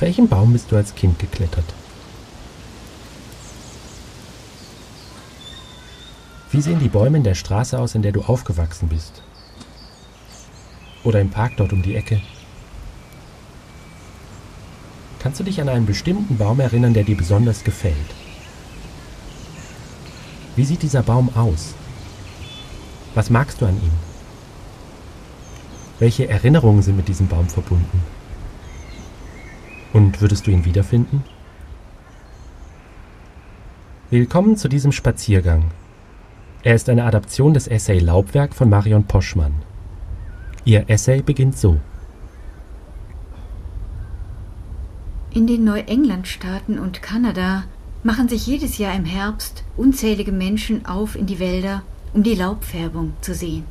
Welchen Baum bist du als Kind geklettert? Wie sehen die Bäume in der Straße aus, in der du aufgewachsen bist? Oder im Park dort um die Ecke? Kannst du dich an einen bestimmten Baum erinnern, der dir besonders gefällt? Wie sieht dieser Baum aus? Was magst du an ihm? Welche Erinnerungen sind mit diesem Baum verbunden? Und würdest du ihn wiederfinden? Willkommen zu diesem Spaziergang. Er ist eine Adaption des Essay Laubwerk von Marion Poschmann. Ihr Essay beginnt so. In den Neuenglandstaaten und Kanada machen sich jedes Jahr im Herbst unzählige Menschen auf in die Wälder, um die Laubfärbung zu sehen.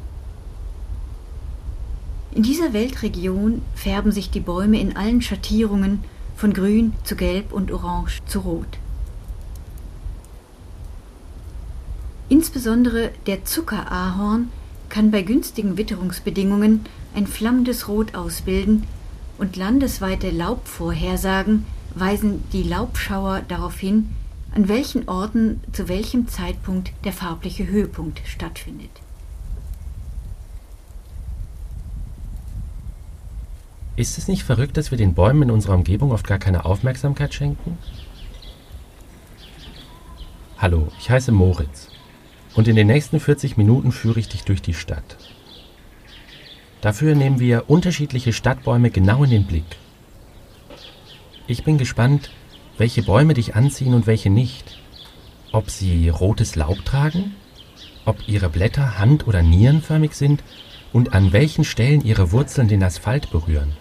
In dieser Weltregion färben sich die Bäume in allen Schattierungen von grün zu gelb und orange zu rot. Insbesondere der Zuckerahorn kann bei günstigen Witterungsbedingungen ein flammendes Rot ausbilden und landesweite Laubvorhersagen weisen die Laubschauer darauf hin, an welchen Orten zu welchem Zeitpunkt der farbliche Höhepunkt stattfindet. Ist es nicht verrückt, dass wir den Bäumen in unserer Umgebung oft gar keine Aufmerksamkeit schenken? Hallo, ich heiße Moritz und in den nächsten 40 Minuten führe ich dich durch die Stadt. Dafür nehmen wir unterschiedliche Stadtbäume genau in den Blick. Ich bin gespannt, welche Bäume dich anziehen und welche nicht. Ob sie rotes Laub tragen, ob ihre Blätter hand- oder nierenförmig sind und an welchen Stellen ihre Wurzeln den Asphalt berühren.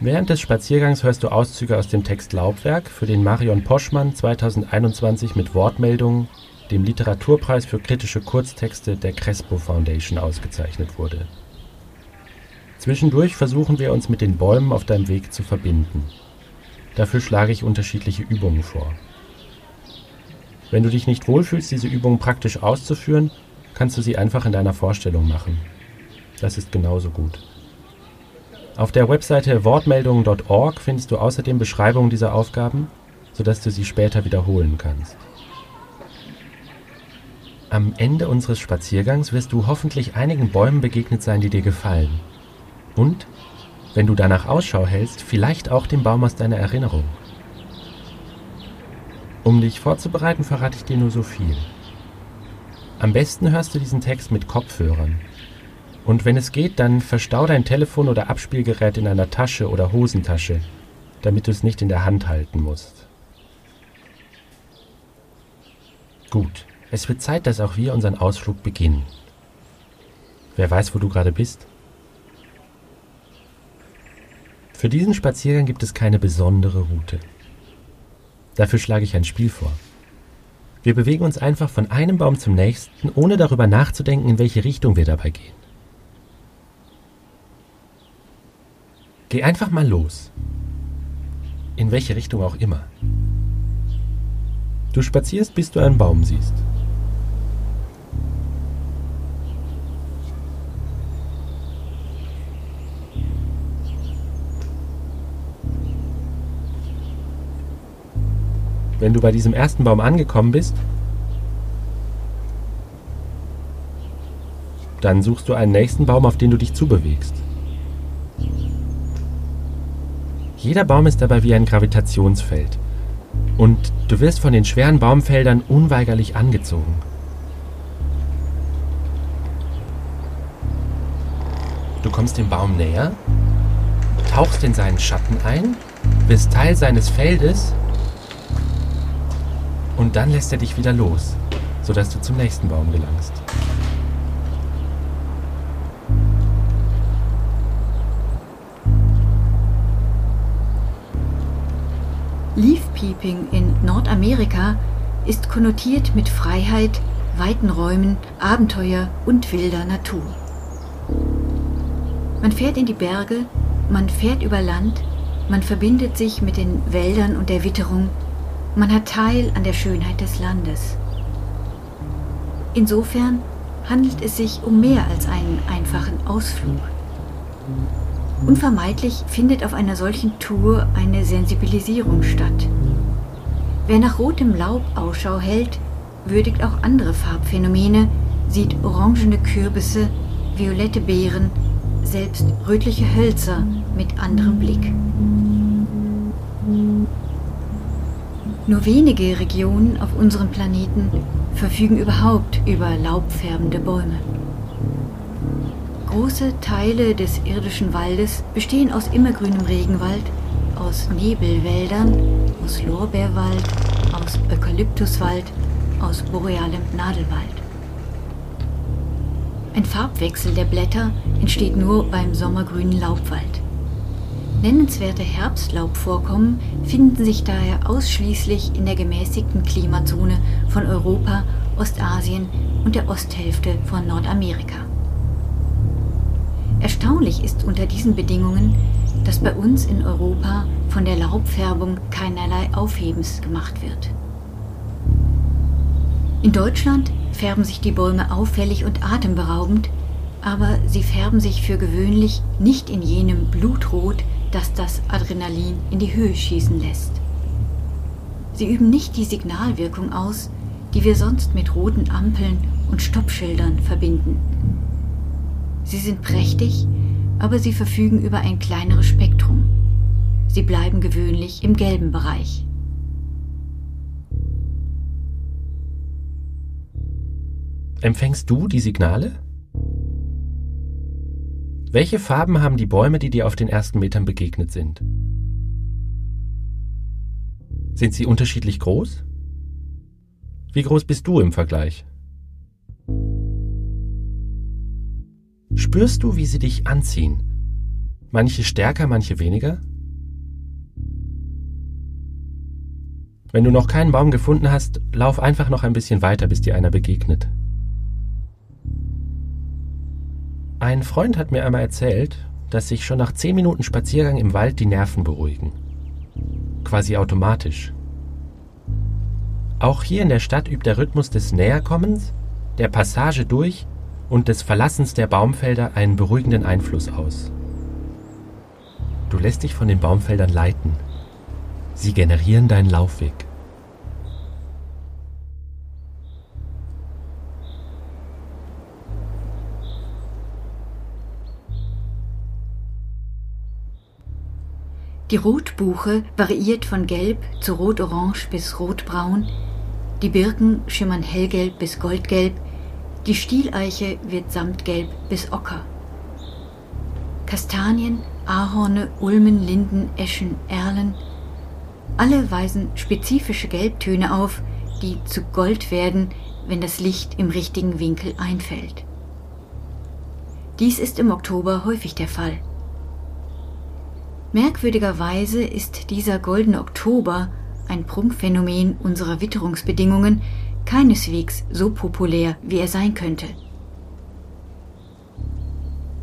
Während des Spaziergangs hörst du Auszüge aus dem Text Laubwerk, für den Marion Poschmann 2021 mit Wortmeldungen, dem Literaturpreis für kritische Kurztexte der Crespo Foundation ausgezeichnet wurde. Zwischendurch versuchen wir uns mit den Bäumen auf deinem Weg zu verbinden. Dafür schlage ich unterschiedliche Übungen vor. Wenn du dich nicht wohlfühlst, diese Übungen praktisch auszuführen, kannst du sie einfach in deiner Vorstellung machen. Das ist genauso gut. Auf der Webseite wortmeldungen.org findest du außerdem Beschreibungen dieser Aufgaben, sodass du sie später wiederholen kannst. Am Ende unseres Spaziergangs wirst du hoffentlich einigen Bäumen begegnet sein, die dir gefallen. Und wenn du danach Ausschau hältst, vielleicht auch dem Baum aus deiner Erinnerung. Um dich vorzubereiten, verrate ich dir nur so viel. Am besten hörst du diesen Text mit Kopfhörern. Und wenn es geht, dann verstau dein Telefon oder Abspielgerät in einer Tasche oder Hosentasche, damit du es nicht in der Hand halten musst. Gut, es wird Zeit, dass auch wir unseren Ausflug beginnen. Wer weiß, wo du gerade bist? Für diesen Spaziergang gibt es keine besondere Route. Dafür schlage ich ein Spiel vor. Wir bewegen uns einfach von einem Baum zum nächsten, ohne darüber nachzudenken, in welche Richtung wir dabei gehen. Geh einfach mal los. In welche Richtung auch immer. Du spazierst, bis du einen Baum siehst. Wenn du bei diesem ersten Baum angekommen bist, dann suchst du einen nächsten Baum, auf den du dich zubewegst. Jeder Baum ist dabei wie ein Gravitationsfeld. Und du wirst von den schweren Baumfeldern unweigerlich angezogen. Du kommst dem Baum näher, tauchst in seinen Schatten ein, bist Teil seines Feldes und dann lässt er dich wieder los, sodass du zum nächsten Baum gelangst. Leaf Peeping in Nordamerika ist konnotiert mit Freiheit, weiten Räumen, Abenteuer und wilder Natur. Man fährt in die Berge, man fährt über Land, man verbindet sich mit den Wäldern und der Witterung man hat Teil an der Schönheit des Landes. Insofern handelt es sich um mehr als einen einfachen Ausflug. Unvermeidlich findet auf einer solchen Tour eine Sensibilisierung statt. Wer nach rotem Laub Ausschau hält, würdigt auch andere Farbphänomene, sieht orangene Kürbisse, violette Beeren, selbst rötliche Hölzer mit anderem Blick. Nur wenige Regionen auf unserem Planeten verfügen überhaupt über laubfärbende Bäume. Große Teile des irdischen Waldes bestehen aus immergrünem Regenwald, aus Nebelwäldern, aus Lorbeerwald, aus Eukalyptuswald, aus borealem Nadelwald. Ein Farbwechsel der Blätter entsteht nur beim sommergrünen Laubwald. Nennenswerte Herbstlaubvorkommen finden sich daher ausschließlich in der gemäßigten Klimazone von Europa, Ostasien und der Osthälfte von Nordamerika. Erstaunlich ist unter diesen Bedingungen, dass bei uns in Europa von der Laubfärbung keinerlei Aufhebens gemacht wird. In Deutschland färben sich die Bäume auffällig und atemberaubend, aber sie färben sich für gewöhnlich nicht in jenem Blutrot, das das Adrenalin in die Höhe schießen lässt. Sie üben nicht die Signalwirkung aus, die wir sonst mit roten Ampeln und Stoppschildern verbinden. Sie sind prächtig, aber sie verfügen über ein kleineres Spektrum. Sie bleiben gewöhnlich im gelben Bereich. Empfängst du die Signale? Welche Farben haben die Bäume, die dir auf den ersten Metern begegnet sind? Sind sie unterschiedlich groß? Wie groß bist du im Vergleich? Spürst du, wie sie dich anziehen? Manche stärker, manche weniger? Wenn du noch keinen Baum gefunden hast, lauf einfach noch ein bisschen weiter, bis dir einer begegnet. Ein Freund hat mir einmal erzählt, dass sich schon nach zehn Minuten Spaziergang im Wald die Nerven beruhigen. Quasi automatisch. Auch hier in der Stadt übt der Rhythmus des Näherkommens, der Passage durch und des Verlassens der Baumfelder einen beruhigenden Einfluss aus. Du lässt dich von den Baumfeldern leiten. Sie generieren deinen Laufweg. Die Rotbuche variiert von gelb zu rotorange bis rotbraun, die Birken schimmern hellgelb bis goldgelb, die Stieleiche wird samtgelb bis ocker. Kastanien, Ahorne, Ulmen, Linden, Eschen, Erlen, alle weisen spezifische Gelbtöne auf, die zu Gold werden, wenn das Licht im richtigen Winkel einfällt. Dies ist im Oktober häufig der Fall. Merkwürdigerweise ist dieser goldene Oktober, ein Prunkphänomen unserer Witterungsbedingungen, keineswegs so populär, wie er sein könnte.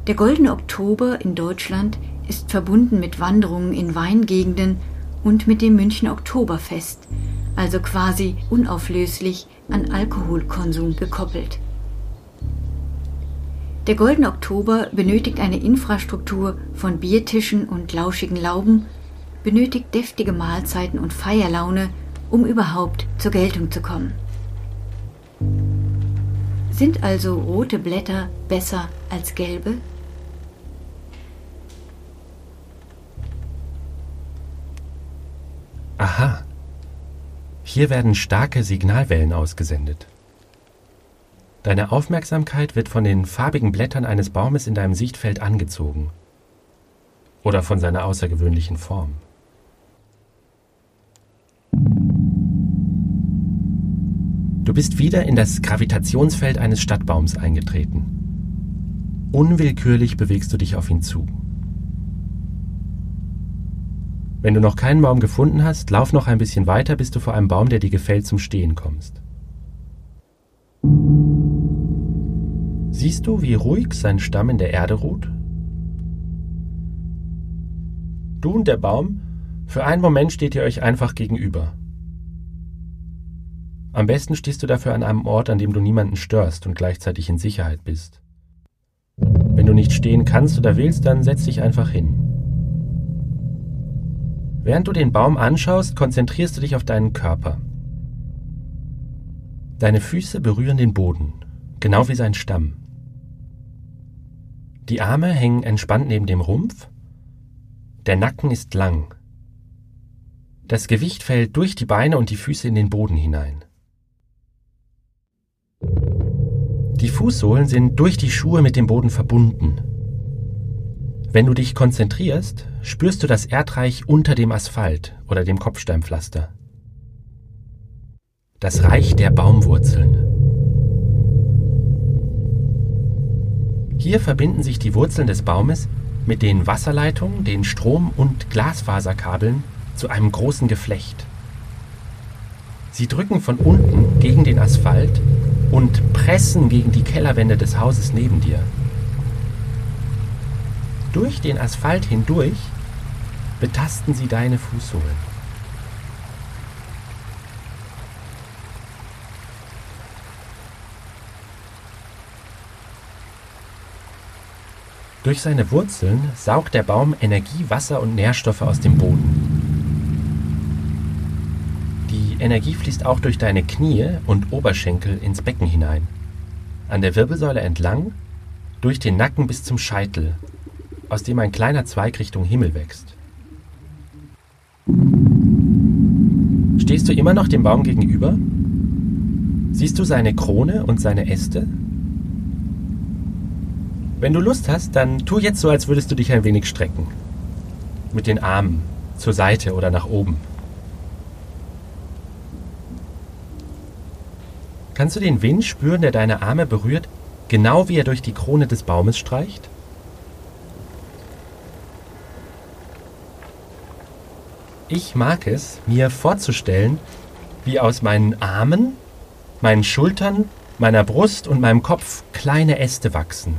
Der goldene Oktober in Deutschland ist verbunden mit Wanderungen in Weingegenden und mit dem München Oktoberfest, also quasi unauflöslich an Alkoholkonsum gekoppelt. Der Goldene Oktober benötigt eine Infrastruktur von Biertischen und lauschigen Lauben, benötigt deftige Mahlzeiten und Feierlaune, um überhaupt zur Geltung zu kommen. Sind also rote Blätter besser als gelbe? Aha. Hier werden starke Signalwellen ausgesendet. Deine Aufmerksamkeit wird von den farbigen Blättern eines Baumes in deinem Sichtfeld angezogen. Oder von seiner außergewöhnlichen Form. Du bist wieder in das Gravitationsfeld eines Stadtbaums eingetreten. Unwillkürlich bewegst du dich auf ihn zu. Wenn du noch keinen Baum gefunden hast, lauf noch ein bisschen weiter, bis du vor einem Baum, der dir gefällt, zum Stehen kommst. Siehst du, wie ruhig sein Stamm in der Erde ruht? Du und der Baum, für einen Moment steht ihr euch einfach gegenüber. Am besten stehst du dafür an einem Ort, an dem du niemanden störst und gleichzeitig in Sicherheit bist. Wenn du nicht stehen kannst oder willst, dann setz dich einfach hin. Während du den Baum anschaust, konzentrierst du dich auf deinen Körper. Deine Füße berühren den Boden, genau wie sein Stamm. Die Arme hängen entspannt neben dem Rumpf. Der Nacken ist lang. Das Gewicht fällt durch die Beine und die Füße in den Boden hinein. Die Fußsohlen sind durch die Schuhe mit dem Boden verbunden. Wenn du dich konzentrierst, spürst du das Erdreich unter dem Asphalt oder dem Kopfsteinpflaster. Das Reich der Baumwurzeln. Hier verbinden sich die Wurzeln des Baumes mit den Wasserleitungen, den Strom- und Glasfaserkabeln zu einem großen Geflecht. Sie drücken von unten gegen den Asphalt und pressen gegen die Kellerwände des Hauses neben dir. Durch den Asphalt hindurch betasten sie deine Fußsohlen. Durch seine Wurzeln saugt der Baum Energie, Wasser und Nährstoffe aus dem Boden. Energie fließt auch durch deine Knie und Oberschenkel ins Becken hinein. An der Wirbelsäule entlang, durch den Nacken bis zum Scheitel, aus dem ein kleiner Zweig Richtung Himmel wächst. Stehst du immer noch dem Baum gegenüber? Siehst du seine Krone und seine Äste? Wenn du Lust hast, dann tu jetzt so, als würdest du dich ein wenig strecken. Mit den Armen zur Seite oder nach oben. Kannst du den Wind spüren, der deine Arme berührt, genau wie er durch die Krone des Baumes streicht? Ich mag es, mir vorzustellen, wie aus meinen Armen, meinen Schultern, meiner Brust und meinem Kopf kleine Äste wachsen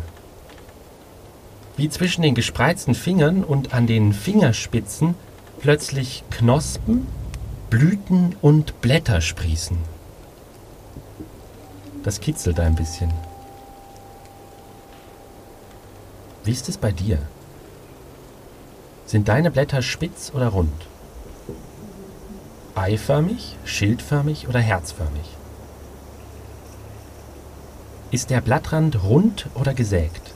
wie zwischen den gespreizten Fingern und an den Fingerspitzen plötzlich Knospen, Blüten und Blätter sprießen. Das kitzelt ein bisschen. Wie ist es bei dir? Sind deine Blätter spitz oder rund? Eiförmig, schildförmig oder herzförmig? Ist der Blattrand rund oder gesägt?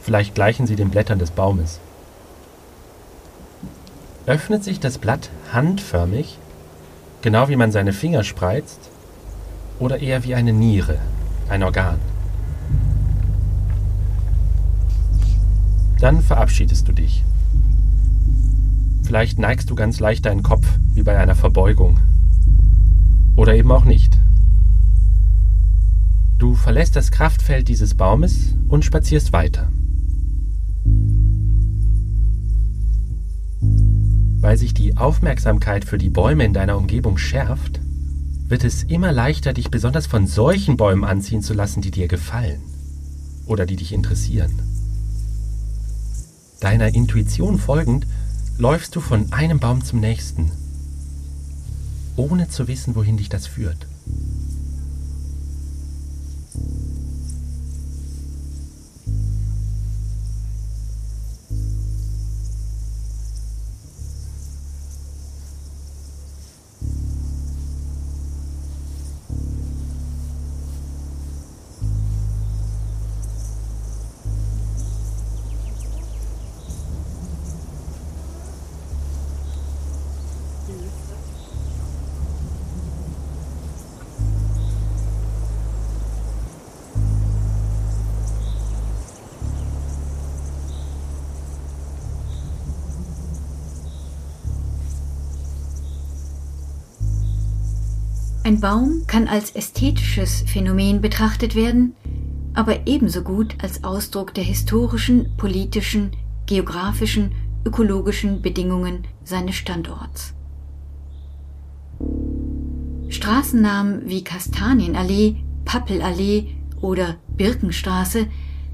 Vielleicht gleichen sie den Blättern des Baumes. Öffnet sich das Blatt handförmig, genau wie man seine Finger spreizt, oder eher wie eine Niere, ein Organ? Dann verabschiedest du dich. Vielleicht neigst du ganz leicht deinen Kopf, wie bei einer Verbeugung. Oder eben auch nicht. Du verlässt das Kraftfeld dieses Baumes und spazierst weiter. Weil sich die Aufmerksamkeit für die Bäume in deiner Umgebung schärft, wird es immer leichter, dich besonders von solchen Bäumen anziehen zu lassen, die dir gefallen oder die dich interessieren. Deiner Intuition folgend läufst du von einem Baum zum nächsten, ohne zu wissen, wohin dich das führt. Ein Baum kann als ästhetisches Phänomen betrachtet werden, aber ebenso gut als Ausdruck der historischen, politischen, geografischen, ökologischen Bedingungen seines Standorts. Straßennamen wie Kastanienallee, Pappelallee oder Birkenstraße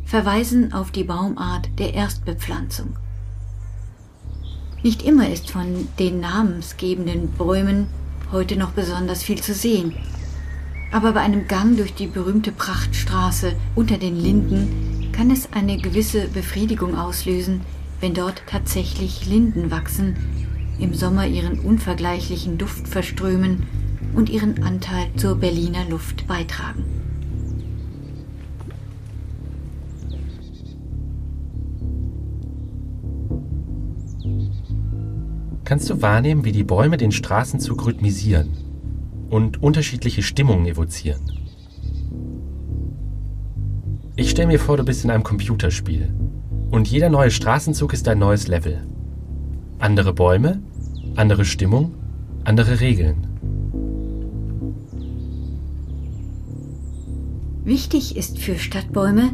verweisen auf die Baumart der Erstbepflanzung. Nicht immer ist von den namensgebenden Bäumen heute noch besonders viel zu sehen. Aber bei einem Gang durch die berühmte Prachtstraße unter den Linden kann es eine gewisse Befriedigung auslösen, wenn dort tatsächlich Linden wachsen, im Sommer ihren unvergleichlichen Duft verströmen und ihren Anteil zur Berliner Luft beitragen. Kannst du wahrnehmen, wie die Bäume den Straßenzug rhythmisieren und unterschiedliche Stimmungen evozieren? Ich stelle mir vor, du bist in einem Computerspiel und jeder neue Straßenzug ist ein neues Level. Andere Bäume, andere Stimmung, andere Regeln. Wichtig ist für Stadtbäume,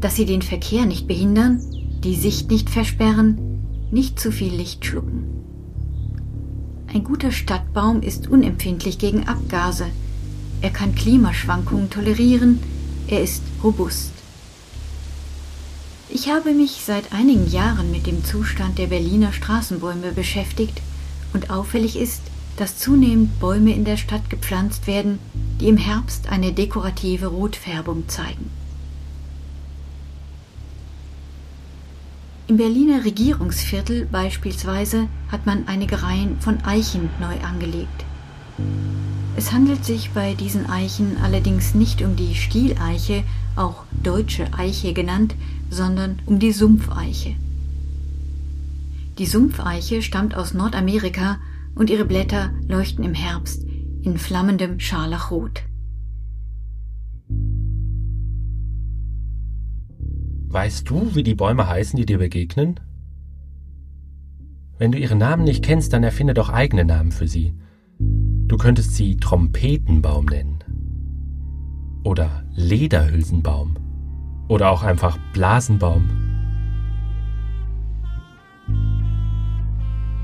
dass sie den Verkehr nicht behindern, die Sicht nicht versperren, nicht zu viel Licht schlucken. Ein guter Stadtbaum ist unempfindlich gegen Abgase. Er kann Klimaschwankungen tolerieren. Er ist robust. Ich habe mich seit einigen Jahren mit dem Zustand der Berliner Straßenbäume beschäftigt und auffällig ist, dass zunehmend Bäume in der Stadt gepflanzt werden, die im Herbst eine dekorative Rotfärbung zeigen. Im Berliner Regierungsviertel beispielsweise hat man einige Reihen von Eichen neu angelegt. Es handelt sich bei diesen Eichen allerdings nicht um die Stieleiche, auch deutsche Eiche genannt, sondern um die Sumpfeiche. Die Sumpfeiche stammt aus Nordamerika und ihre Blätter leuchten im Herbst in flammendem Scharlachrot. Weißt du, wie die Bäume heißen, die dir begegnen? Wenn du ihre Namen nicht kennst, dann erfinde doch eigene Namen für sie. Du könntest sie Trompetenbaum nennen. Oder Lederhülsenbaum. Oder auch einfach Blasenbaum.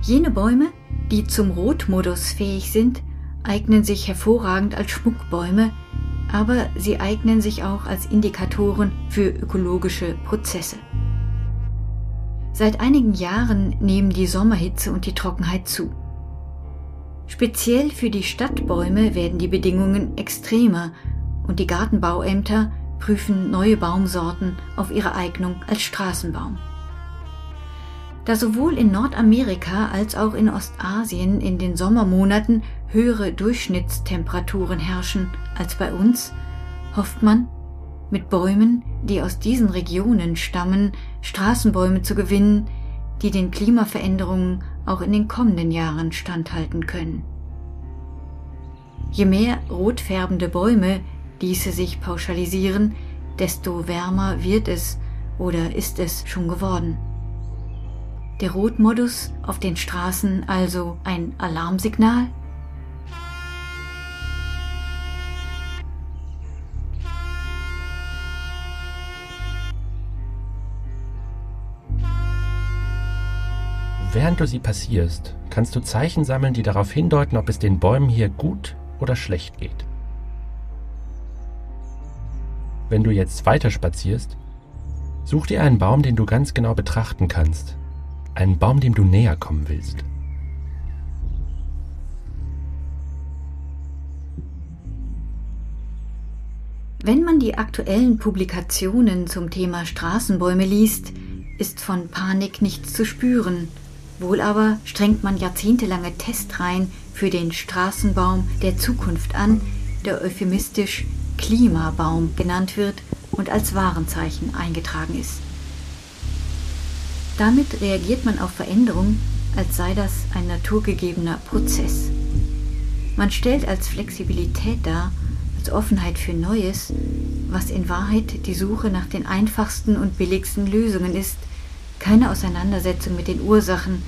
Jene Bäume, die zum Rotmodus fähig sind, eignen sich hervorragend als Schmuckbäume, aber sie eignen sich auch als Indikatoren für ökologische Prozesse. Seit einigen Jahren nehmen die Sommerhitze und die Trockenheit zu. Speziell für die Stadtbäume werden die Bedingungen extremer und die Gartenbauämter prüfen neue Baumsorten auf ihre Eignung als Straßenbaum. Da sowohl in Nordamerika als auch in Ostasien in den Sommermonaten höhere Durchschnittstemperaturen herrschen als bei uns, hofft man, mit Bäumen, die aus diesen Regionen stammen, Straßenbäume zu gewinnen, die den Klimaveränderungen auch in den kommenden Jahren standhalten können. Je mehr rotfärbende Bäume ließe sich pauschalisieren, desto wärmer wird es oder ist es schon geworden. Der Rotmodus auf den Straßen also ein Alarmsignal? Während du sie passierst, kannst du Zeichen sammeln, die darauf hindeuten, ob es den Bäumen hier gut oder schlecht geht. Wenn du jetzt weiter spazierst, such dir einen Baum, den du ganz genau betrachten kannst. Einen Baum, dem du näher kommen willst. Wenn man die aktuellen Publikationen zum Thema Straßenbäume liest, ist von Panik nichts zu spüren Wohl aber strengt man jahrzehntelange Testreihen für den Straßenbaum der Zukunft an, der euphemistisch Klimabaum genannt wird und als Warenzeichen eingetragen ist. Damit reagiert man auf Veränderung, als sei das ein naturgegebener Prozess. Man stellt als Flexibilität dar, als Offenheit für Neues, was in Wahrheit die Suche nach den einfachsten und billigsten Lösungen ist, keine Auseinandersetzung mit den Ursachen,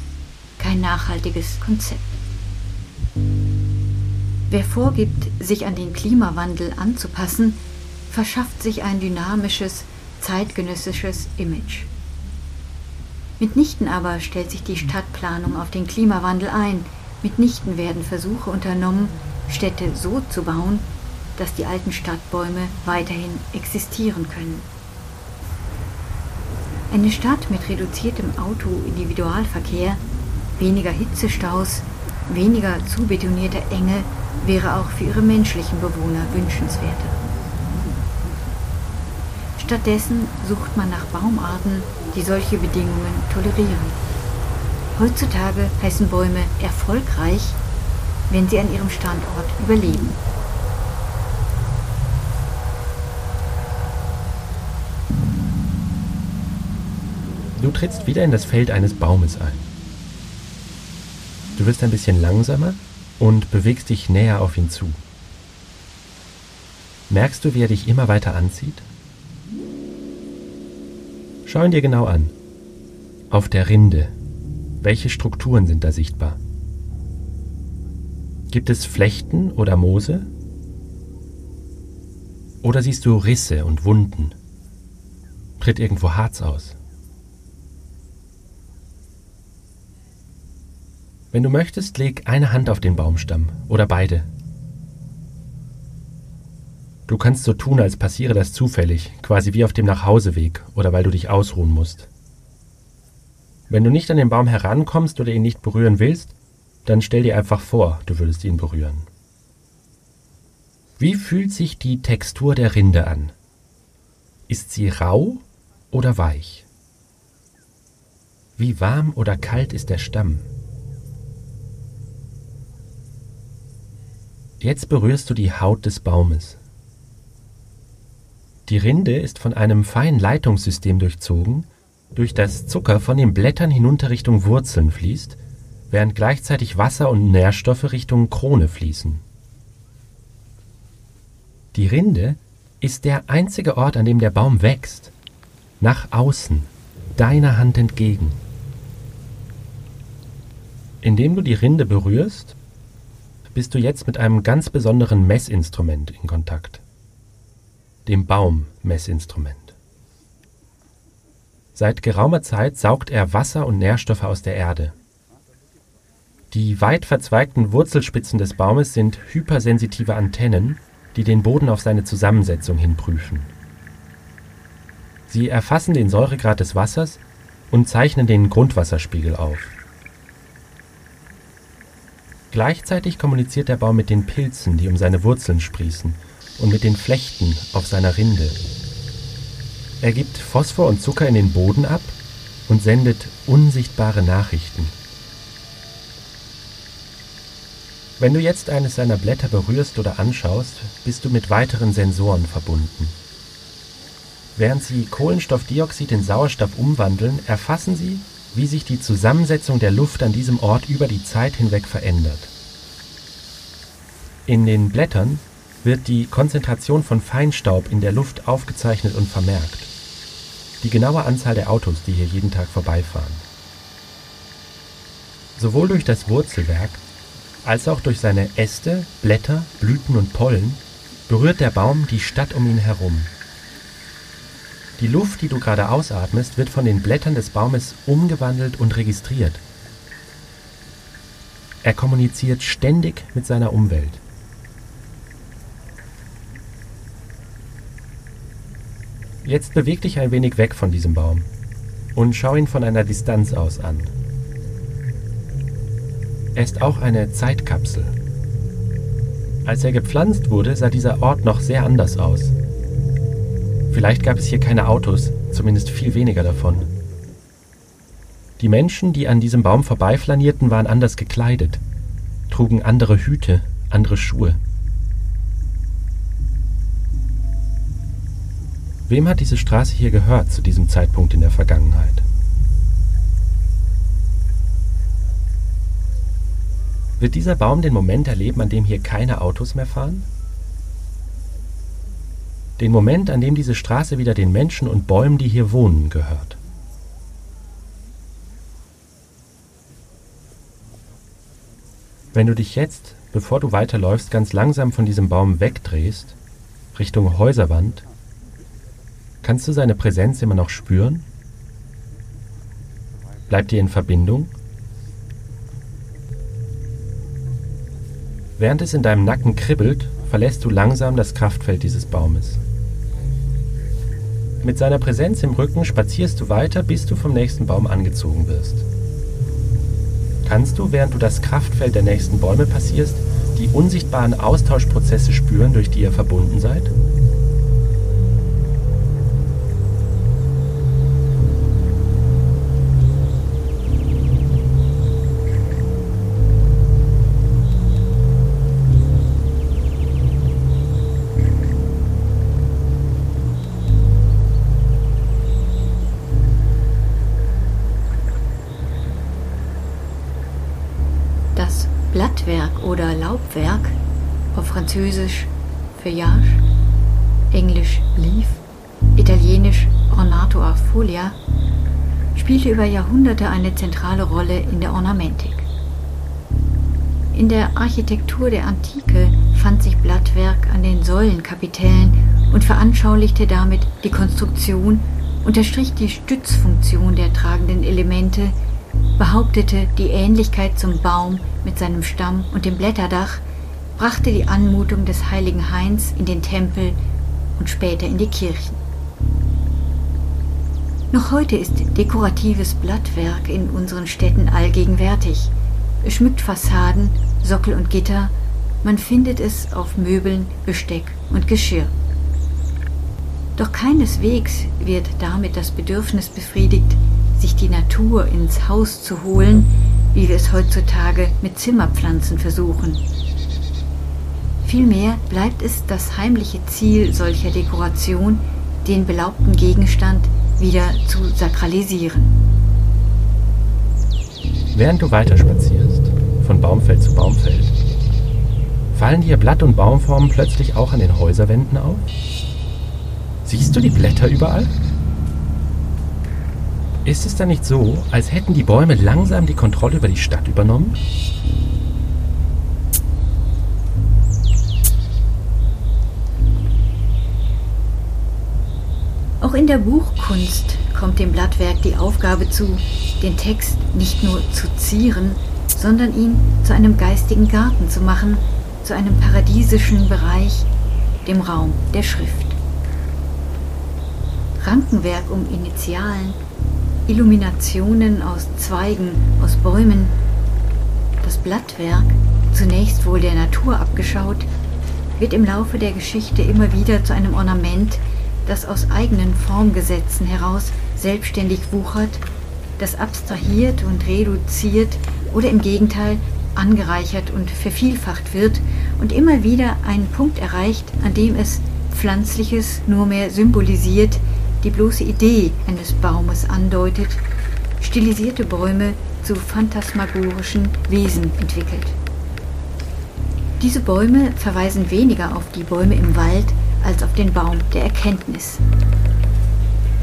kein nachhaltiges Konzept. Wer vorgibt, sich an den Klimawandel anzupassen, verschafft sich ein dynamisches, zeitgenössisches Image. Mitnichten aber stellt sich die Stadtplanung auf den Klimawandel ein, mitnichten werden Versuche unternommen, Städte so zu bauen, dass die alten Stadtbäume weiterhin existieren können. Eine Stadt mit reduziertem Auto-Individualverkehr, weniger Hitzestaus, weniger zubetonierte Enge wäre auch für ihre menschlichen Bewohner wünschenswerter. Stattdessen sucht man nach Baumarten, die solche Bedingungen tolerieren. Heutzutage heißen Bäume erfolgreich, wenn sie an ihrem Standort überleben. Du trittst wieder in das Feld eines Baumes ein. Du wirst ein bisschen langsamer und bewegst dich näher auf ihn zu. Merkst du, wie er dich immer weiter anzieht? Schau ihn dir genau an. Auf der Rinde. Welche Strukturen sind da sichtbar? Gibt es Flechten oder Moose? Oder siehst du Risse und Wunden? Tritt irgendwo Harz aus? Wenn du möchtest, leg eine Hand auf den Baumstamm oder beide. Du kannst so tun, als passiere das zufällig, quasi wie auf dem Nachhauseweg oder weil du dich ausruhen musst. Wenn du nicht an den Baum herankommst oder ihn nicht berühren willst, dann stell dir einfach vor, du würdest ihn berühren. Wie fühlt sich die Textur der Rinde an? Ist sie rau oder weich? Wie warm oder kalt ist der Stamm? Jetzt berührst du die Haut des Baumes. Die Rinde ist von einem feinen Leitungssystem durchzogen, durch das Zucker von den Blättern hinunter Richtung Wurzeln fließt, während gleichzeitig Wasser und Nährstoffe Richtung Krone fließen. Die Rinde ist der einzige Ort, an dem der Baum wächst. Nach außen, deiner Hand entgegen. Indem du die Rinde berührst, bist du jetzt mit einem ganz besonderen Messinstrument in Kontakt, dem Baummessinstrument. Seit geraumer Zeit saugt er Wasser und Nährstoffe aus der Erde. Die weit verzweigten Wurzelspitzen des Baumes sind hypersensitive Antennen, die den Boden auf seine Zusammensetzung hin prüfen. Sie erfassen den Säuregrad des Wassers und zeichnen den Grundwasserspiegel auf. Gleichzeitig kommuniziert der Baum mit den Pilzen, die um seine Wurzeln sprießen, und mit den Flechten auf seiner Rinde. Er gibt Phosphor und Zucker in den Boden ab und sendet unsichtbare Nachrichten. Wenn du jetzt eines seiner Blätter berührst oder anschaust, bist du mit weiteren Sensoren verbunden. Während sie Kohlenstoffdioxid in Sauerstoff umwandeln, erfassen sie, wie sich die Zusammensetzung der Luft an diesem Ort über die Zeit hinweg verändert. In den Blättern wird die Konzentration von Feinstaub in der Luft aufgezeichnet und vermerkt. Die genaue Anzahl der Autos, die hier jeden Tag vorbeifahren. Sowohl durch das Wurzelwerk als auch durch seine Äste, Blätter, Blüten und Pollen berührt der Baum die Stadt um ihn herum. Die Luft, die du gerade ausatmest, wird von den Blättern des Baumes umgewandelt und registriert. Er kommuniziert ständig mit seiner Umwelt. Jetzt beweg dich ein wenig weg von diesem Baum und schau ihn von einer Distanz aus an. Er ist auch eine Zeitkapsel. Als er gepflanzt wurde, sah dieser Ort noch sehr anders aus. Vielleicht gab es hier keine Autos, zumindest viel weniger davon. Die Menschen, die an diesem Baum vorbeiflanierten, waren anders gekleidet, trugen andere Hüte, andere Schuhe. Wem hat diese Straße hier gehört zu diesem Zeitpunkt in der Vergangenheit? Wird dieser Baum den Moment erleben, an dem hier keine Autos mehr fahren? den Moment, an dem diese Straße wieder den Menschen und Bäumen, die hier wohnen, gehört. Wenn du dich jetzt, bevor du weiterläufst, ganz langsam von diesem Baum wegdrehst, Richtung Häuserwand, kannst du seine Präsenz immer noch spüren? Bleibt ihr in Verbindung? Während es in deinem Nacken kribbelt, verlässt du langsam das Kraftfeld dieses Baumes. Mit seiner Präsenz im Rücken spazierst du weiter, bis du vom nächsten Baum angezogen wirst. Kannst du, während du das Kraftfeld der nächsten Bäume passierst, die unsichtbaren Austauschprozesse spüren, durch die ihr verbunden seid? Französisch Feuillage, Englisch Leaf, Italienisch Ornato a folia, spielte über Jahrhunderte eine zentrale Rolle in der Ornamentik. In der Architektur der Antike fand sich Blattwerk an den Säulenkapitellen und veranschaulichte damit die Konstruktion, unterstrich die Stützfunktion der tragenden Elemente, behauptete die Ähnlichkeit zum Baum mit seinem Stamm und dem Blätterdach, brachte die Anmutung des heiligen Hains in den Tempel und später in die Kirchen. Noch heute ist dekoratives Blattwerk in unseren Städten allgegenwärtig. Es schmückt Fassaden, Sockel und Gitter, man findet es auf Möbeln, Besteck und Geschirr. Doch keineswegs wird damit das Bedürfnis befriedigt, sich die Natur ins Haus zu holen, wie wir es heutzutage mit Zimmerpflanzen versuchen. Vielmehr bleibt es das heimliche Ziel solcher Dekoration, den belaubten Gegenstand wieder zu sakralisieren. Während du weiterspazierst, von Baumfeld zu Baumfeld, fallen dir Blatt- und Baumformen plötzlich auch an den Häuserwänden auf? Siehst du die Blätter überall? Ist es dann nicht so, als hätten die Bäume langsam die Kontrolle über die Stadt übernommen? Auch in der Buchkunst kommt dem Blattwerk die Aufgabe zu, den Text nicht nur zu zieren, sondern ihn zu einem geistigen Garten zu machen, zu einem paradiesischen Bereich, dem Raum der Schrift. Rankenwerk um Initialen, Illuminationen aus Zweigen, aus Bäumen, das Blattwerk, zunächst wohl der Natur abgeschaut, wird im Laufe der Geschichte immer wieder zu einem Ornament, das aus eigenen Formgesetzen heraus selbstständig wuchert, das abstrahiert und reduziert oder im Gegenteil angereichert und vervielfacht wird und immer wieder einen Punkt erreicht, an dem es Pflanzliches nur mehr symbolisiert, die bloße Idee eines Baumes andeutet, stilisierte Bäume zu phantasmagorischen Wesen entwickelt. Diese Bäume verweisen weniger auf die Bäume im Wald als auf den Baum der Erkenntnis.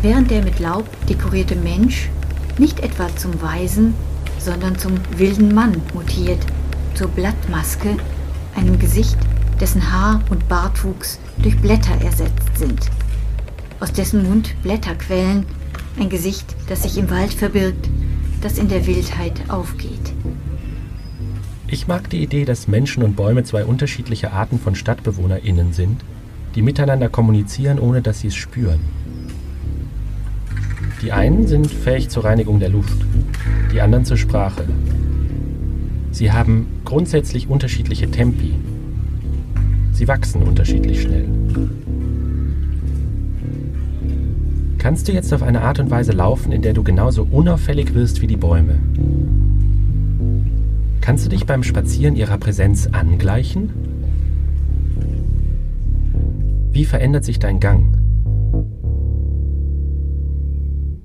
Während der mit Laub dekorierte Mensch nicht etwa zum Weisen, sondern zum wilden Mann mutiert, zur Blattmaske, einem Gesicht, dessen Haar und Bartwuchs durch Blätter ersetzt sind, aus dessen Mund Blätter quellen, ein Gesicht, das sich im Wald verbirgt, das in der Wildheit aufgeht. Ich mag die Idee, dass Menschen und Bäume zwei unterschiedliche Arten von StadtbewohnerInnen sind, die miteinander kommunizieren, ohne dass sie es spüren. Die einen sind fähig zur Reinigung der Luft, die anderen zur Sprache. Sie haben grundsätzlich unterschiedliche Tempi. Sie wachsen unterschiedlich schnell. Kannst du jetzt auf eine Art und Weise laufen, in der du genauso unauffällig wirst wie die Bäume? Kannst du dich beim Spazieren ihrer Präsenz angleichen? Wie verändert sich dein Gang?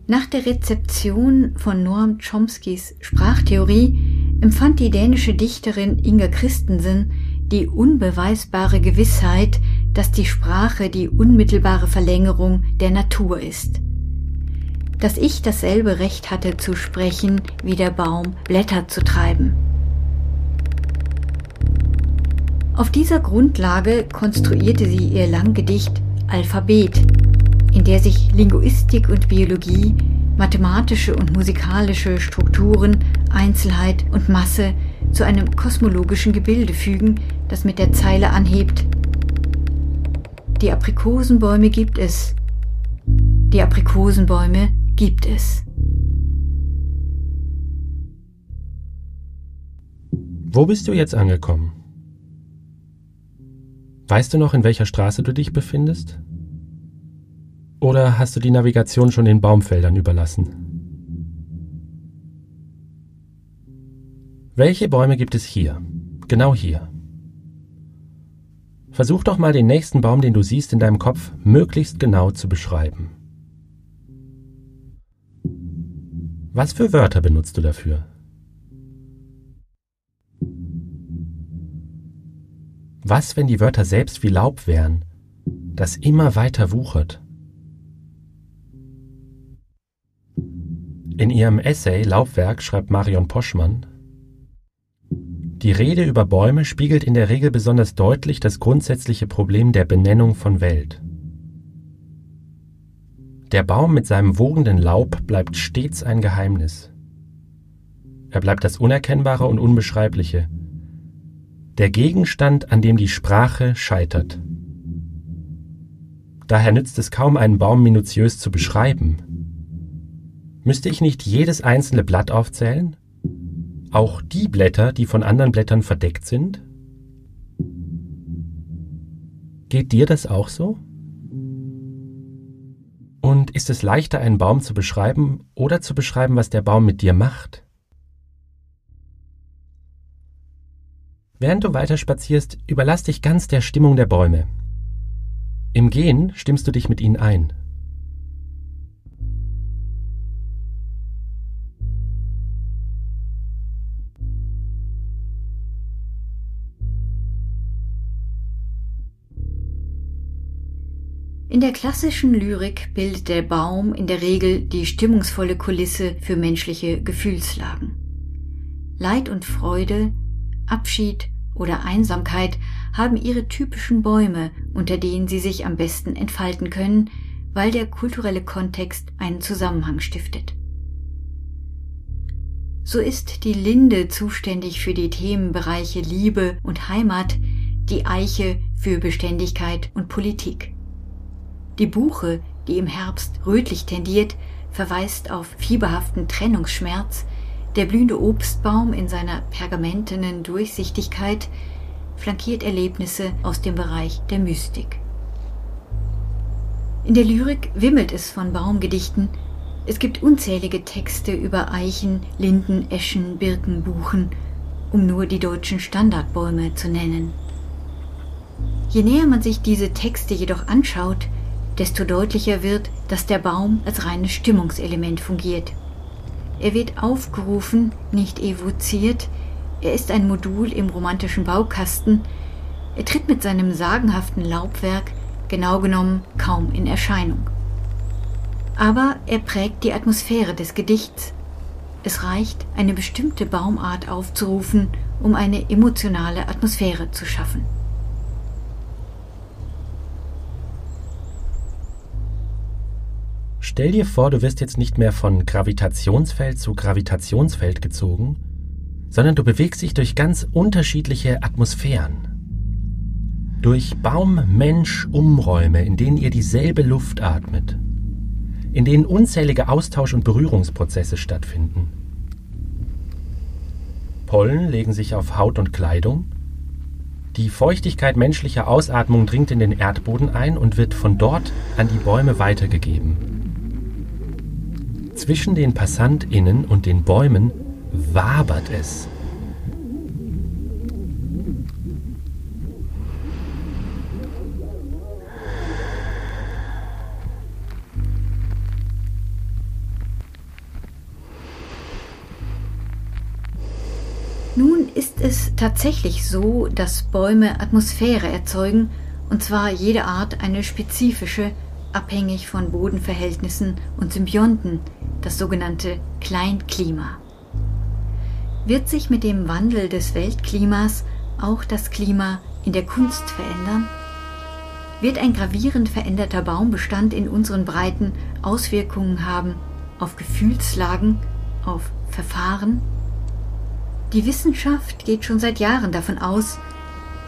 Nach der Rezeption von Noam Chomskys Sprachtheorie empfand die dänische Dichterin Inger Christensen die unbeweisbare Gewissheit, dass die Sprache die unmittelbare Verlängerung der Natur ist. Dass ich dasselbe Recht hatte zu sprechen, wie der Baum Blätter zu treiben. Auf dieser Grundlage konstruierte sie ihr Langgedicht Alphabet, in der sich Linguistik und Biologie, mathematische und musikalische Strukturen, Einzelheit und Masse zu einem kosmologischen Gebilde fügen, das mit der Zeile anhebt. Die Aprikosenbäume gibt es. Die Aprikosenbäume gibt es. Wo bist du jetzt angekommen? Weißt du noch, in welcher Straße du dich befindest? Oder hast du die Navigation schon den Baumfeldern überlassen? Welche Bäume gibt es hier? Genau hier. Versuch doch mal den nächsten Baum, den du siehst, in deinem Kopf möglichst genau zu beschreiben. Was für Wörter benutzt du dafür? Was, wenn die Wörter selbst wie Laub wären, das immer weiter wuchert? In ihrem Essay Laubwerk schreibt Marion Poschmann, die Rede über Bäume spiegelt in der Regel besonders deutlich das grundsätzliche Problem der Benennung von Welt. Der Baum mit seinem wogenden Laub bleibt stets ein Geheimnis. Er bleibt das Unerkennbare und Unbeschreibliche, der Gegenstand, an dem die Sprache scheitert. Daher nützt es kaum, einen Baum minutiös zu beschreiben. Müsste ich nicht jedes einzelne Blatt aufzählen? Auch die Blätter, die von anderen Blättern verdeckt sind? Geht dir das auch so? Und ist es leichter, einen Baum zu beschreiben oder zu beschreiben, was der Baum mit dir macht? Während du weiter spazierst, überlass dich ganz der Stimmung der Bäume. Im Gehen stimmst du dich mit ihnen ein. In der klassischen Lyrik bildet der Baum in der Regel die stimmungsvolle Kulisse für menschliche Gefühlslagen. Leid und Freude, Abschied oder Einsamkeit haben ihre typischen Bäume, unter denen sie sich am besten entfalten können, weil der kulturelle Kontext einen Zusammenhang stiftet. So ist die Linde zuständig für die Themenbereiche Liebe und Heimat, die Eiche für Beständigkeit und Politik. Die Buche, die im Herbst rötlich tendiert, verweist auf fieberhaften Trennungsschmerz, der blühende Obstbaum in seiner pergamentenen Durchsichtigkeit flankiert Erlebnisse aus dem Bereich der Mystik. In der Lyrik wimmelt es von Baumgedichten. Es gibt unzählige Texte über Eichen, Linden, Eschen, Birken, Buchen, um nur die deutschen Standardbäume zu nennen. Je näher man sich diese Texte jedoch anschaut, desto deutlicher wird, dass der Baum als reines Stimmungselement fungiert. Er wird aufgerufen, nicht evoziert, er ist ein Modul im romantischen Baukasten, er tritt mit seinem sagenhaften Laubwerk genau genommen kaum in Erscheinung. Aber er prägt die Atmosphäre des Gedichts. Es reicht, eine bestimmte Baumart aufzurufen, um eine emotionale Atmosphäre zu schaffen. Stell dir vor, du wirst jetzt nicht mehr von Gravitationsfeld zu Gravitationsfeld gezogen, sondern du bewegst dich durch ganz unterschiedliche Atmosphären. Durch Baum-Mensch-Umräume, in denen ihr dieselbe Luft atmet, in denen unzählige Austausch- und Berührungsprozesse stattfinden. Pollen legen sich auf Haut und Kleidung, die Feuchtigkeit menschlicher Ausatmung dringt in den Erdboden ein und wird von dort an die Bäume weitergegeben. Zwischen den PassantInnen und den Bäumen wabert es. Nun ist es tatsächlich so, dass Bäume Atmosphäre erzeugen, und zwar jede Art eine spezifische, abhängig von Bodenverhältnissen und Symbionten, das sogenannte Kleinklima. Wird sich mit dem Wandel des Weltklimas auch das Klima in der Kunst verändern? Wird ein gravierend veränderter Baumbestand in unseren Breiten Auswirkungen haben auf Gefühlslagen, auf Verfahren? Die Wissenschaft geht schon seit Jahren davon aus,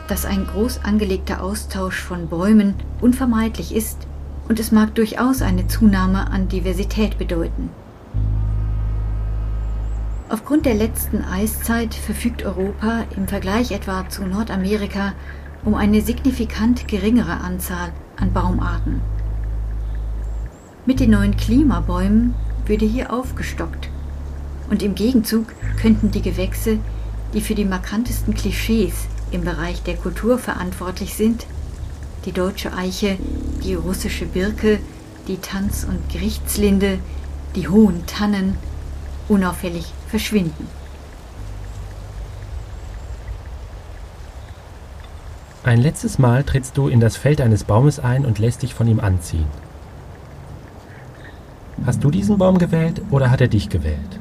dass ein groß angelegter Austausch von Bäumen unvermeidlich ist und es mag durchaus eine Zunahme an Diversität bedeuten. Aufgrund der letzten Eiszeit verfügt Europa im Vergleich etwa zu Nordamerika um eine signifikant geringere Anzahl an Baumarten. Mit den neuen Klimabäumen würde hier aufgestockt und im Gegenzug könnten die Gewächse, die für die markantesten Klischees im Bereich der Kultur verantwortlich sind, die deutsche Eiche, die russische Birke, die Tanz- und Gerichtslinde, die hohen Tannen Ein letztes Mal trittst du in das Feld eines Baumes ein und lässt dich von ihm anziehen. Hast du diesen Baum gewählt oder hat er dich gewählt?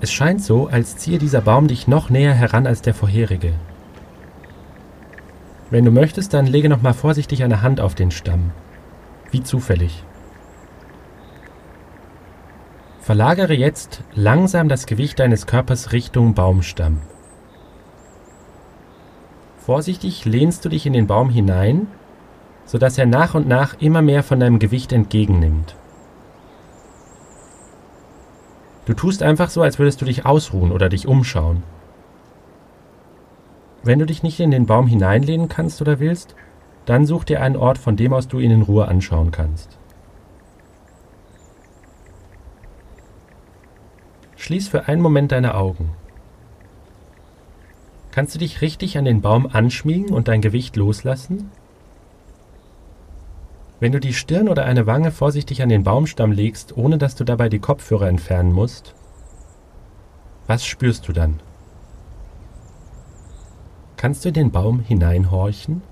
Es scheint so, als ziehe dieser Baum dich noch näher heran als der vorherige. Wenn du möchtest, dann lege noch mal vorsichtig eine Hand auf den Stamm. Wie zufällig. Verlagere jetzt langsam das Gewicht deines Körpers Richtung Baumstamm. Vorsichtig lehnst du dich in den Baum hinein, sodass er nach und nach immer mehr von deinem Gewicht entgegennimmt. Du tust einfach so, als würdest du dich ausruhen oder dich umschauen. Wenn du dich nicht in den Baum hineinlehnen kannst oder willst, dann such dir einen Ort, von dem aus du ihn in Ruhe anschauen kannst. Schließ für einen Moment deine Augen. Kannst du dich richtig an den Baum anschmiegen und dein Gewicht loslassen? Wenn du die Stirn oder eine Wange vorsichtig an den Baumstamm legst, ohne dass du dabei die Kopfhörer entfernen musst, was spürst du dann? Kannst du in den Baum hineinhorchen?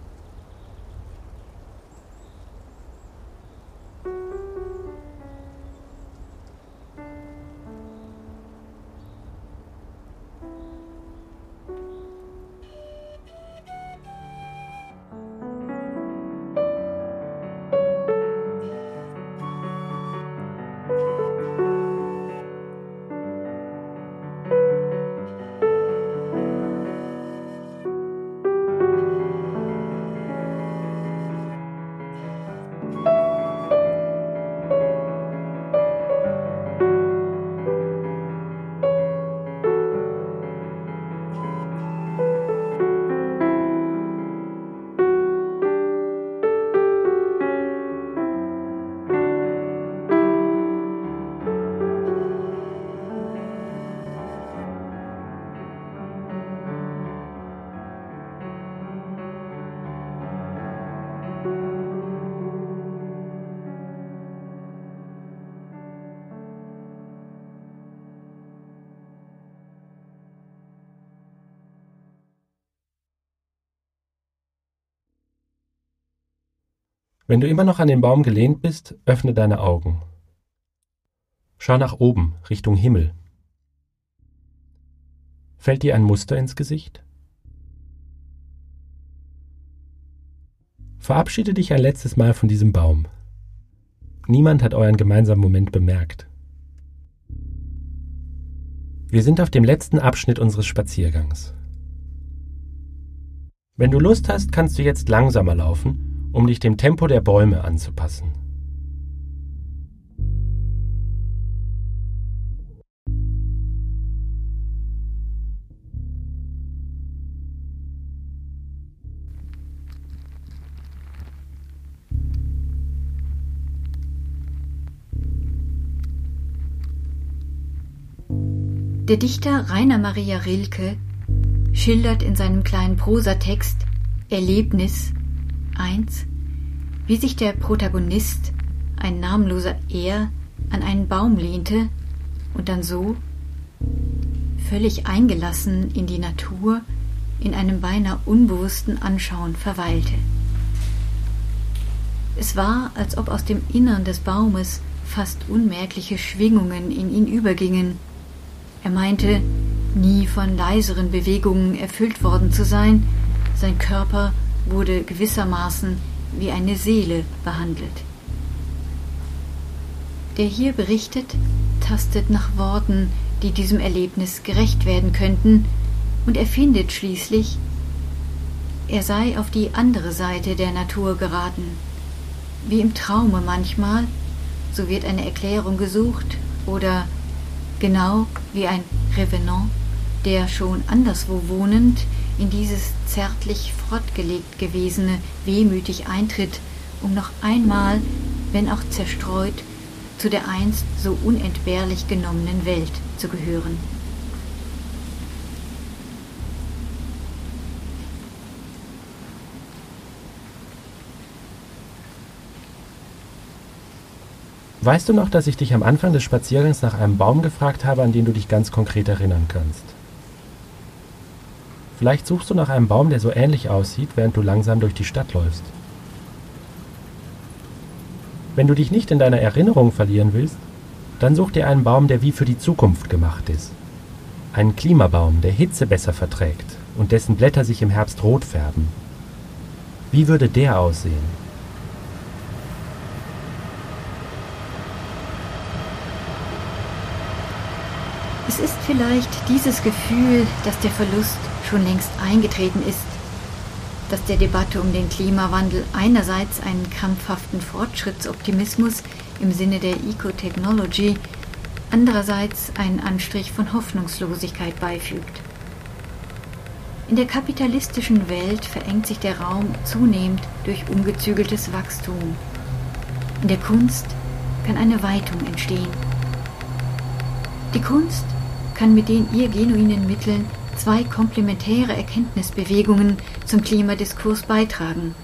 Wenn du immer noch an den Baum gelehnt bist, öffne deine Augen. Schau nach oben, Richtung Himmel. Fällt dir ein Muster ins Gesicht? Verabschiede dich ein letztes Mal von diesem Baum. Niemand hat euren gemeinsamen Moment bemerkt. Wir sind auf dem letzten Abschnitt unseres Spaziergangs. Wenn du Lust hast, kannst du jetzt langsamer laufen um dich dem Tempo der Bäume anzupassen. Der Dichter Rainer Maria Rilke schildert in seinem kleinen Prosatext Erlebnis 1, wie sich der Protagonist, ein namenloser Er, an einen Baum lehnte und dann so, völlig eingelassen in die Natur, in einem beinahe unbewussten Anschauen verweilte. Es war, als ob aus dem Innern des Baumes fast unmerkliche Schwingungen in ihn übergingen. Er meinte, nie von leiseren Bewegungen erfüllt worden zu sein, sein Körper wurde gewissermaßen wie eine Seele behandelt. Der hier berichtet, tastet nach Worten, die diesem Erlebnis gerecht werden könnten, und er findet schließlich, er sei auf die andere Seite der Natur geraten. Wie im Traume manchmal, so wird eine Erklärung gesucht, oder genau wie ein Revenant, der schon anderswo wohnend in dieses zärtlich fortgelegt gewesene wehmütig eintritt, um noch einmal, wenn auch zerstreut, zu der einst so unentbehrlich genommenen Welt zu gehören. Weißt du noch, dass ich dich am Anfang des Spaziergangs nach einem Baum gefragt habe, an den du dich ganz konkret erinnern kannst? Vielleicht suchst du nach einem Baum, der so ähnlich aussieht, während du langsam durch die Stadt läufst. Wenn du dich nicht in deiner Erinnerung verlieren willst, dann such dir einen Baum, der wie für die Zukunft gemacht ist. Einen Klimabaum, der Hitze besser verträgt und dessen Blätter sich im Herbst rot färben. Wie würde der aussehen? Es ist vielleicht dieses Gefühl, dass der Verlust schon längst eingetreten ist, dass der Debatte um den Klimawandel einerseits einen krampfhaften Fortschrittsoptimismus im Sinne der Ecotechnology, andererseits einen Anstrich von Hoffnungslosigkeit beifügt. In der kapitalistischen Welt verengt sich der Raum zunehmend durch ungezügeltes Wachstum. In der Kunst kann eine Weitung entstehen. Die Kunst kann mit den ihr genuinen Mitteln zwei komplementäre Erkenntnisbewegungen zum Klimadiskurs beitragen.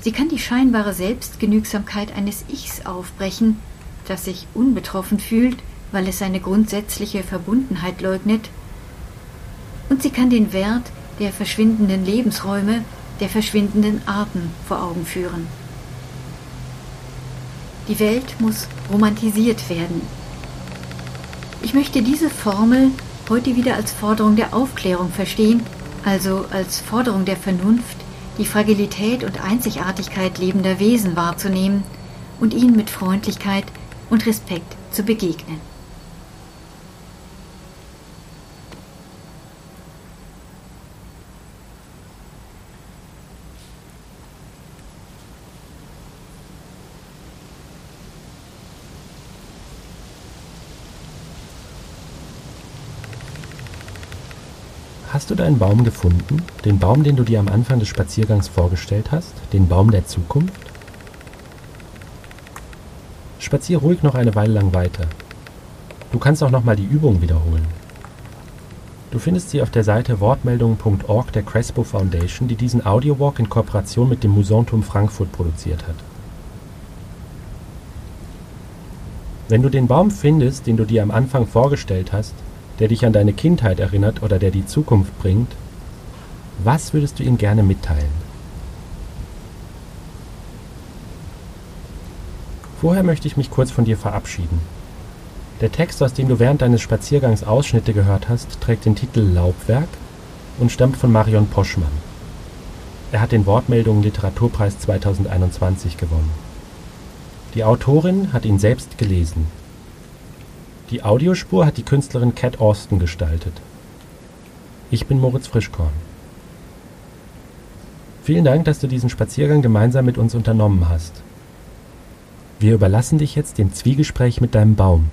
Sie kann die scheinbare Selbstgenügsamkeit eines Ichs aufbrechen, das sich unbetroffen fühlt, weil es seine grundsätzliche Verbundenheit leugnet und sie kann den Wert der verschwindenden Lebensräume, der verschwindenden Arten vor Augen führen. Die Welt muss romantisiert werden. Ich möchte diese Formel heute wieder als Forderung der Aufklärung verstehen, also als Forderung der Vernunft, die Fragilität und Einzigartigkeit lebender Wesen wahrzunehmen und ihnen mit Freundlichkeit und Respekt zu begegnen. Hast du deinen Baum gefunden? Den Baum, den du dir am Anfang des Spaziergangs vorgestellt hast? Den Baum der Zukunft? Spazier ruhig noch eine Weile lang weiter. Du kannst auch nochmal die Übung wiederholen. Du findest sie auf der Seite wortmeldungen.org der Crespo Foundation, die diesen Audiowalk in Kooperation mit dem Musanturm Frankfurt produziert hat. Wenn du den Baum findest, den du dir am Anfang vorgestellt hast, der dich an deine Kindheit erinnert oder der die Zukunft bringt, was würdest du ihm gerne mitteilen? Vorher möchte ich mich kurz von dir verabschieden. Der Text, aus dem du während deines Spaziergangs Ausschnitte gehört hast, trägt den Titel Laubwerk und stammt von Marion Poschmann. Er hat den Wortmeldungen Literaturpreis 2021 gewonnen. Die Autorin hat ihn selbst gelesen die Audiospur hat die Künstlerin Cat Austin gestaltet. Ich bin Moritz Frischkorn. Vielen Dank, dass du diesen Spaziergang gemeinsam mit uns unternommen hast. Wir überlassen dich jetzt dem Zwiegespräch mit deinem Baum.